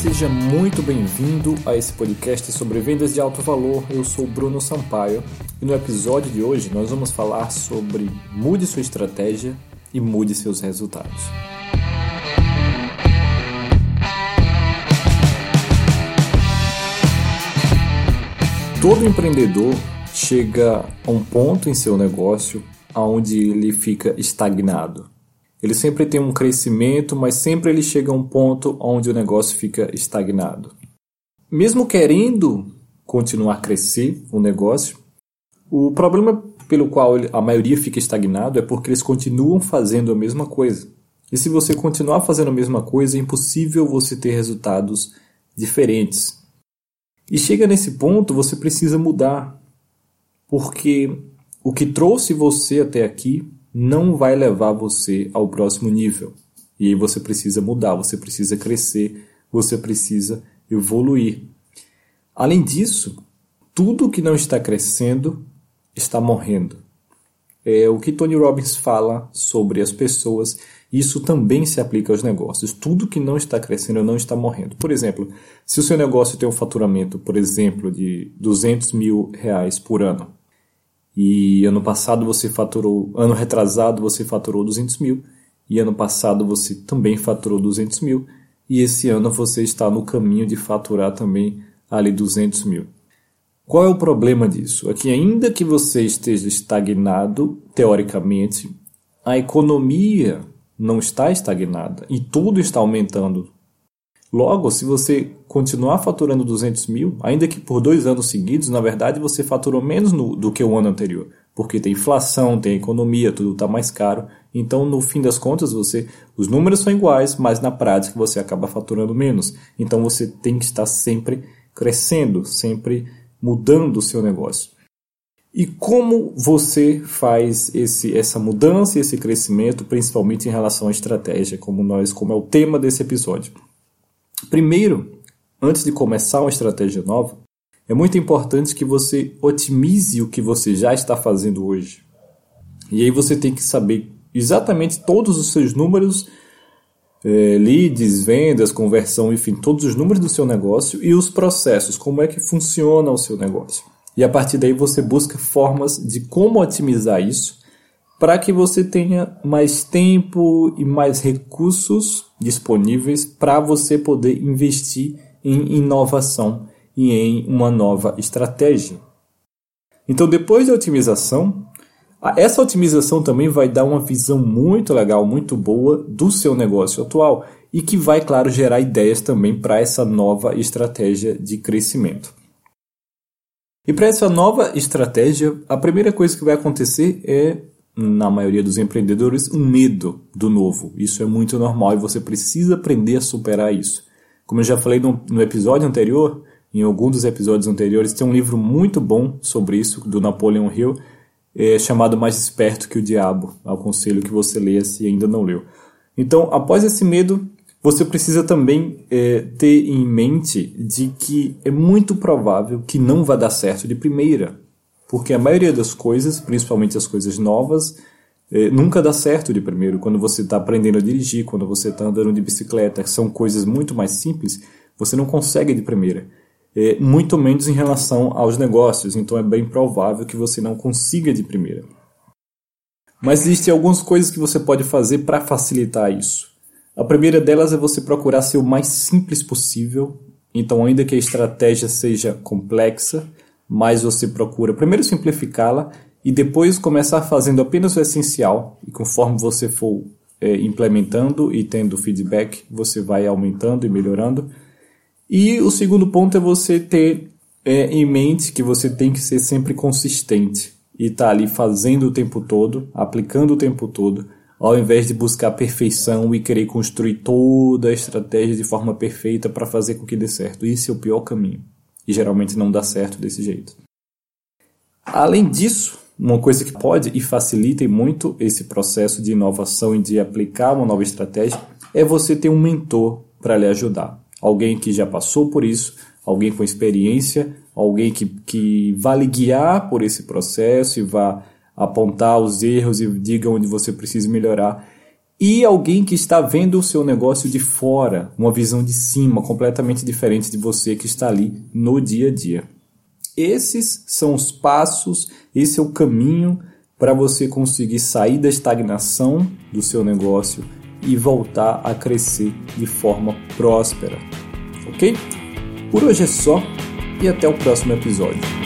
seja muito bem-vindo a esse podcast sobre vendas de alto valor. Eu sou Bruno Sampaio e no episódio de hoje nós vamos falar sobre mude sua estratégia e mude seus resultados. Todo empreendedor chega a um ponto em seu negócio onde ele fica estagnado. Ele sempre tem um crescimento, mas sempre ele chega a um ponto onde o negócio fica estagnado. Mesmo querendo continuar a crescer o negócio, o problema pelo qual a maioria fica estagnado é porque eles continuam fazendo a mesma coisa. E se você continuar fazendo a mesma coisa, é impossível você ter resultados diferentes. E chega nesse ponto, você precisa mudar. Porque o que trouxe você até aqui não vai levar você ao próximo nível. E aí você precisa mudar, você precisa crescer, você precisa evoluir. Além disso, tudo que não está crescendo está morrendo. É o que Tony Robbins fala sobre as pessoas, isso também se aplica aos negócios. Tudo que não está crescendo não está morrendo. Por exemplo, se o seu negócio tem um faturamento, por exemplo, de 200 mil reais por ano, e ano passado você faturou, ano retrasado você faturou 200 mil, e ano passado você também faturou 200 mil, e esse ano você está no caminho de faturar também ali 200 mil. Qual é o problema disso? É que ainda que você esteja estagnado, teoricamente, a economia não está estagnada e tudo está aumentando Logo, se você continuar faturando 200 mil, ainda que por dois anos seguidos, na verdade você faturou menos no, do que o ano anterior, porque tem inflação, tem economia, tudo está mais caro. Então, no fim das contas, você, os números são iguais, mas na prática você acaba faturando menos. Então, você tem que estar sempre crescendo, sempre mudando o seu negócio. E como você faz esse, essa mudança e esse crescimento, principalmente em relação à estratégia, como nós, como é o tema desse episódio? Primeiro, antes de começar uma estratégia nova, é muito importante que você otimize o que você já está fazendo hoje. E aí você tem que saber exatamente todos os seus números, é, leads, vendas, conversão, enfim, todos os números do seu negócio e os processos, como é que funciona o seu negócio. E a partir daí você busca formas de como otimizar isso para que você tenha mais tempo e mais recursos disponíveis para você poder investir em inovação e em uma nova estratégia. Então, depois da otimização, essa otimização também vai dar uma visão muito legal, muito boa do seu negócio atual e que vai, claro, gerar ideias também para essa nova estratégia de crescimento. E para essa nova estratégia, a primeira coisa que vai acontecer é na maioria dos empreendedores, um medo do novo. Isso é muito normal e você precisa aprender a superar isso. Como eu já falei no, no episódio anterior, em algum dos episódios anteriores, tem um livro muito bom sobre isso, do Napoleon Hill, é, chamado Mais Esperto que o Diabo. Aconselho que você leia se ainda não leu. Então, após esse medo, você precisa também é, ter em mente de que é muito provável que não vá dar certo de primeira. Porque a maioria das coisas, principalmente as coisas novas, eh, nunca dá certo de primeiro. Quando você está aprendendo a dirigir, quando você está andando de bicicleta, são coisas muito mais simples, você não consegue de primeira. Eh, muito menos em relação aos negócios, então é bem provável que você não consiga de primeira. Mas existem algumas coisas que você pode fazer para facilitar isso. A primeira delas é você procurar ser o mais simples possível. Então, ainda que a estratégia seja complexa, mas você procura primeiro simplificá-la e depois começar fazendo apenas o essencial. E conforme você for é, implementando e tendo feedback, você vai aumentando e melhorando. E o segundo ponto é você ter é, em mente que você tem que ser sempre consistente e estar tá ali fazendo o tempo todo, aplicando o tempo todo, ao invés de buscar perfeição e querer construir toda a estratégia de forma perfeita para fazer com que dê certo. Isso é o pior caminho e geralmente não dá certo desse jeito. Além disso, uma coisa que pode e facilita muito esse processo de inovação e de aplicar uma nova estratégia é você ter um mentor para lhe ajudar. Alguém que já passou por isso, alguém com experiência, alguém que, que vá lhe guiar por esse processo e vá apontar os erros e diga onde você precisa melhorar. E alguém que está vendo o seu negócio de fora, uma visão de cima, completamente diferente de você que está ali no dia a dia. Esses são os passos, esse é o caminho para você conseguir sair da estagnação do seu negócio e voltar a crescer de forma próspera. Ok? Por hoje é só e até o próximo episódio.